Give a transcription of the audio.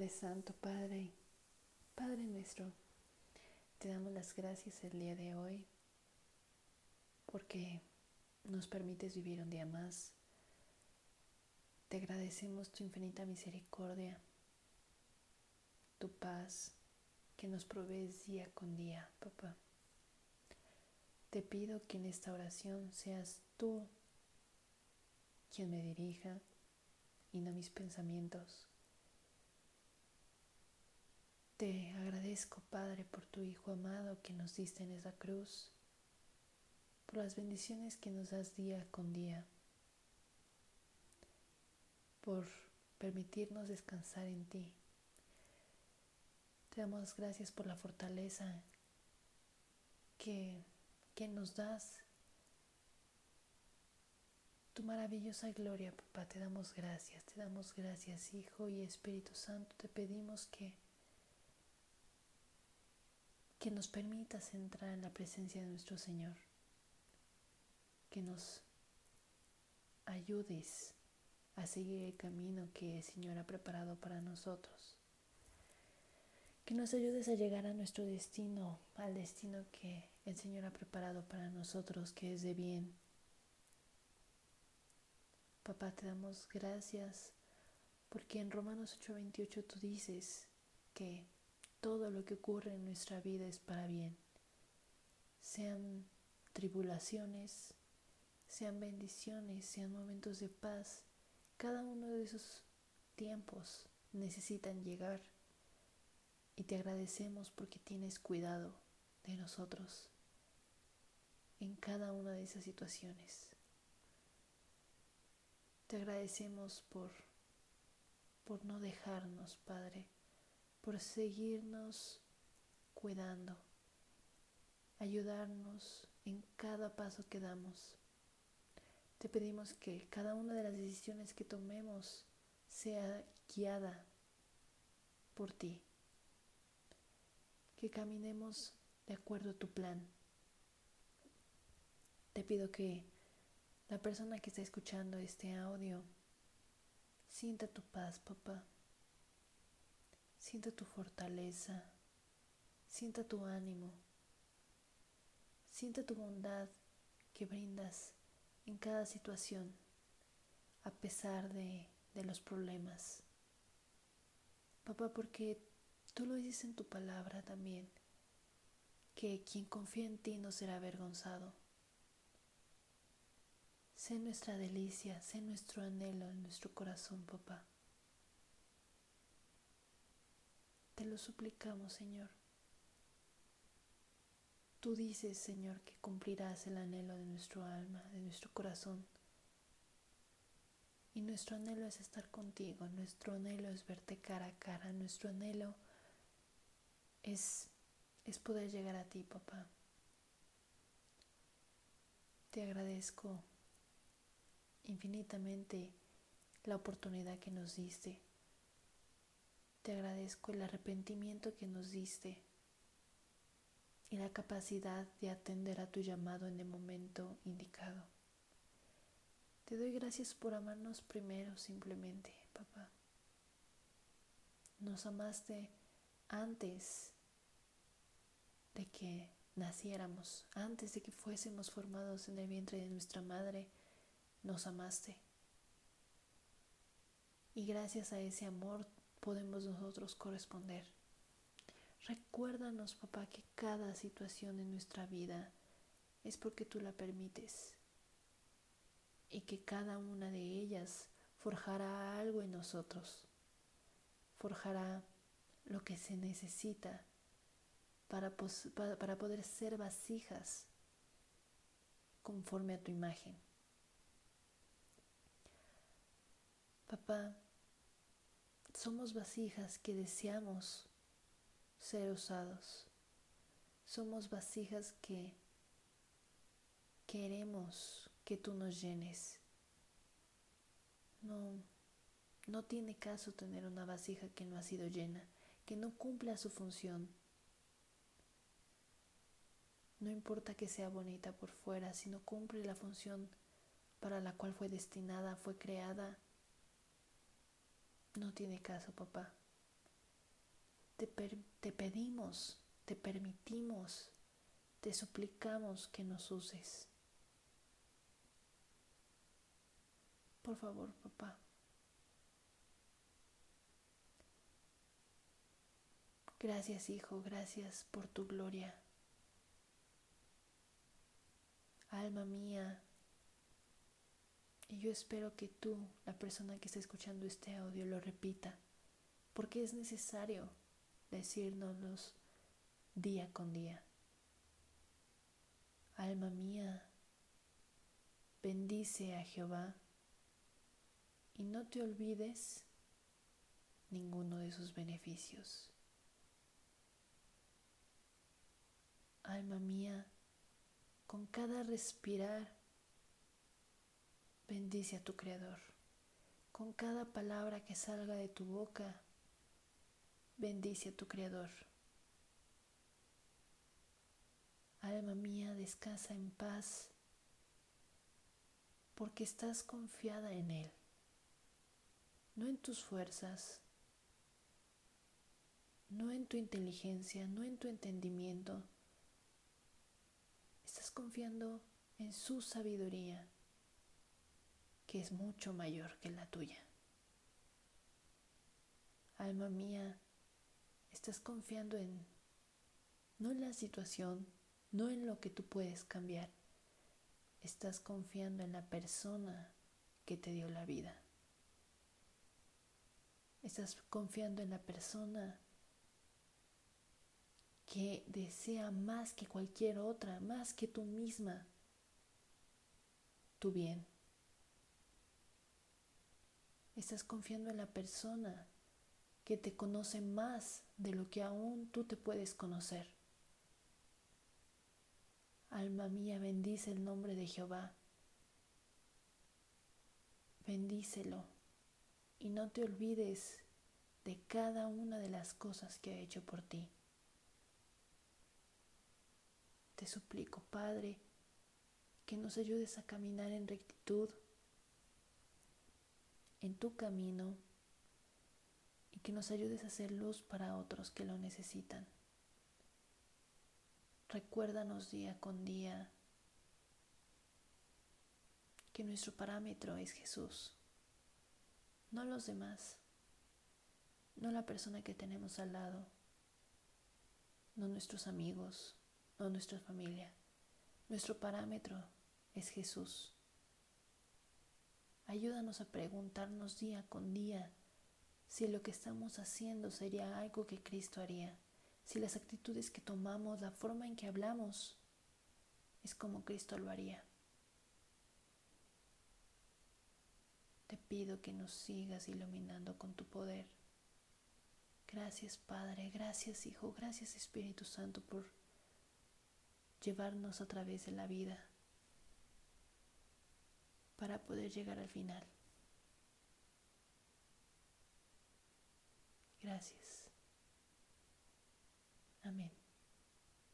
Padre Santo, Padre, Padre nuestro, te damos las gracias el día de hoy porque nos permites vivir un día más. Te agradecemos tu infinita misericordia, tu paz que nos provees día con día, papá. Te pido que en esta oración seas tú quien me dirija y no mis pensamientos. Te agradezco, Padre, por tu Hijo amado que nos diste en esa cruz, por las bendiciones que nos das día con día, por permitirnos descansar en ti. Te damos gracias por la fortaleza que, que nos das. Tu maravillosa gloria, papá, te damos gracias, te damos gracias, Hijo y Espíritu Santo. Te pedimos que que nos permitas entrar en la presencia de nuestro Señor, que nos ayudes a seguir el camino que el Señor ha preparado para nosotros, que nos ayudes a llegar a nuestro destino, al destino que el Señor ha preparado para nosotros, que es de bien. Papá, te damos gracias porque en Romanos 8:28 tú dices que todo lo que ocurre en nuestra vida es para bien. Sean tribulaciones, sean bendiciones, sean momentos de paz, cada uno de esos tiempos necesitan llegar y te agradecemos porque tienes cuidado de nosotros en cada una de esas situaciones. Te agradecemos por, por no dejarnos, Padre por seguirnos cuidando, ayudarnos en cada paso que damos. Te pedimos que cada una de las decisiones que tomemos sea guiada por ti, que caminemos de acuerdo a tu plan. Te pido que la persona que está escuchando este audio sienta tu paz, papá. Sienta tu fortaleza, sienta tu ánimo, sienta tu bondad que brindas en cada situación a pesar de, de los problemas. Papá, porque tú lo dices en tu palabra también, que quien confía en ti no será avergonzado. Sé nuestra delicia, sé nuestro anhelo en nuestro corazón, papá. Te lo suplicamos, Señor. Tú dices, Señor, que cumplirás el anhelo de nuestro alma, de nuestro corazón. Y nuestro anhelo es estar contigo, nuestro anhelo es verte cara a cara, nuestro anhelo es, es poder llegar a ti, papá. Te agradezco infinitamente la oportunidad que nos diste te agradezco el arrepentimiento que nos diste y la capacidad de atender a tu llamado en el momento indicado. Te doy gracias por amarnos primero simplemente, papá. Nos amaste antes de que naciéramos, antes de que fuésemos formados en el vientre de nuestra madre, nos amaste. Y gracias a ese amor podemos nosotros corresponder. Recuérdanos, papá, que cada situación en nuestra vida es porque tú la permites y que cada una de ellas forjará algo en nosotros, forjará lo que se necesita para, para, poder ser vasijas conforme a tu imagen. Papá, somos vasijas que deseamos ser usados. Somos vasijas que queremos que tú nos llenes. No, no tiene caso tener una vasija que no ha sido llena, que no cumpla su función. No importa que sea bonita por fuera, si no cumple la función para la cual fue destinada, fue creada, no tiene caso, papá. te, te pedimos, te permitimos, te suplicamos que nos uses. Por favor, papá. Gracias, Hijo, gracias por tu gloria. Alma mía, y yo espero que tú, la persona que está escuchando este audio, lo repita, porque es necesario decírnoslos día con día. Alma mía, bendice a Jehová y no te olvides ninguno de sus beneficios. Alma mía, con cada respirar, bendice a tu Creador. Con cada palabra que salga de tu boca, bendice a tu Creador. Alma mía, descansa en paz, porque estás confiada en Él, no en tus fuerzas, no en tu inteligencia, no en tu entendimiento. Estás confiando en su sabiduría, que es mucho mayor que la tuya. Alma mía, estás confiando en no en la situación, no en lo que tú puedes cambiar. Estás confiando en la persona que te dio la vida. Estás confiando en la persona que desea más que cualquier otra, más que tú misma, tu bien. Estás confiando en la persona que te conoce más de lo que aún tú te puedes conocer. Alma mía, bendice el nombre de Jehová. Bendícelo y no te olvides de cada una de las cosas que ha hecho por ti. Te suplico, Padre, que nos ayudes a caminar en rectitud, en tu camino, y que nos ayudes a hacer luz para otros que lo necesitan. Recuérdanos día con día que nuestro parámetro es Jesús, no los demás, no la persona que tenemos al lado, no nuestros amigos, no nuestra familia. Nuestro parámetro es Jesús. Ayúdanos a preguntarnos día con día si lo que estamos haciendo sería algo que Cristo haría si las actitudes que tomamos, la forma en que hablamos, es como Cristo lo haría. Te pido que nos sigas iluminando con tu poder. Gracias Padre, gracias Hijo, gracias Espíritu Santo por llevarnos a través de la vida para poder llegar al final. Gracias. Amén.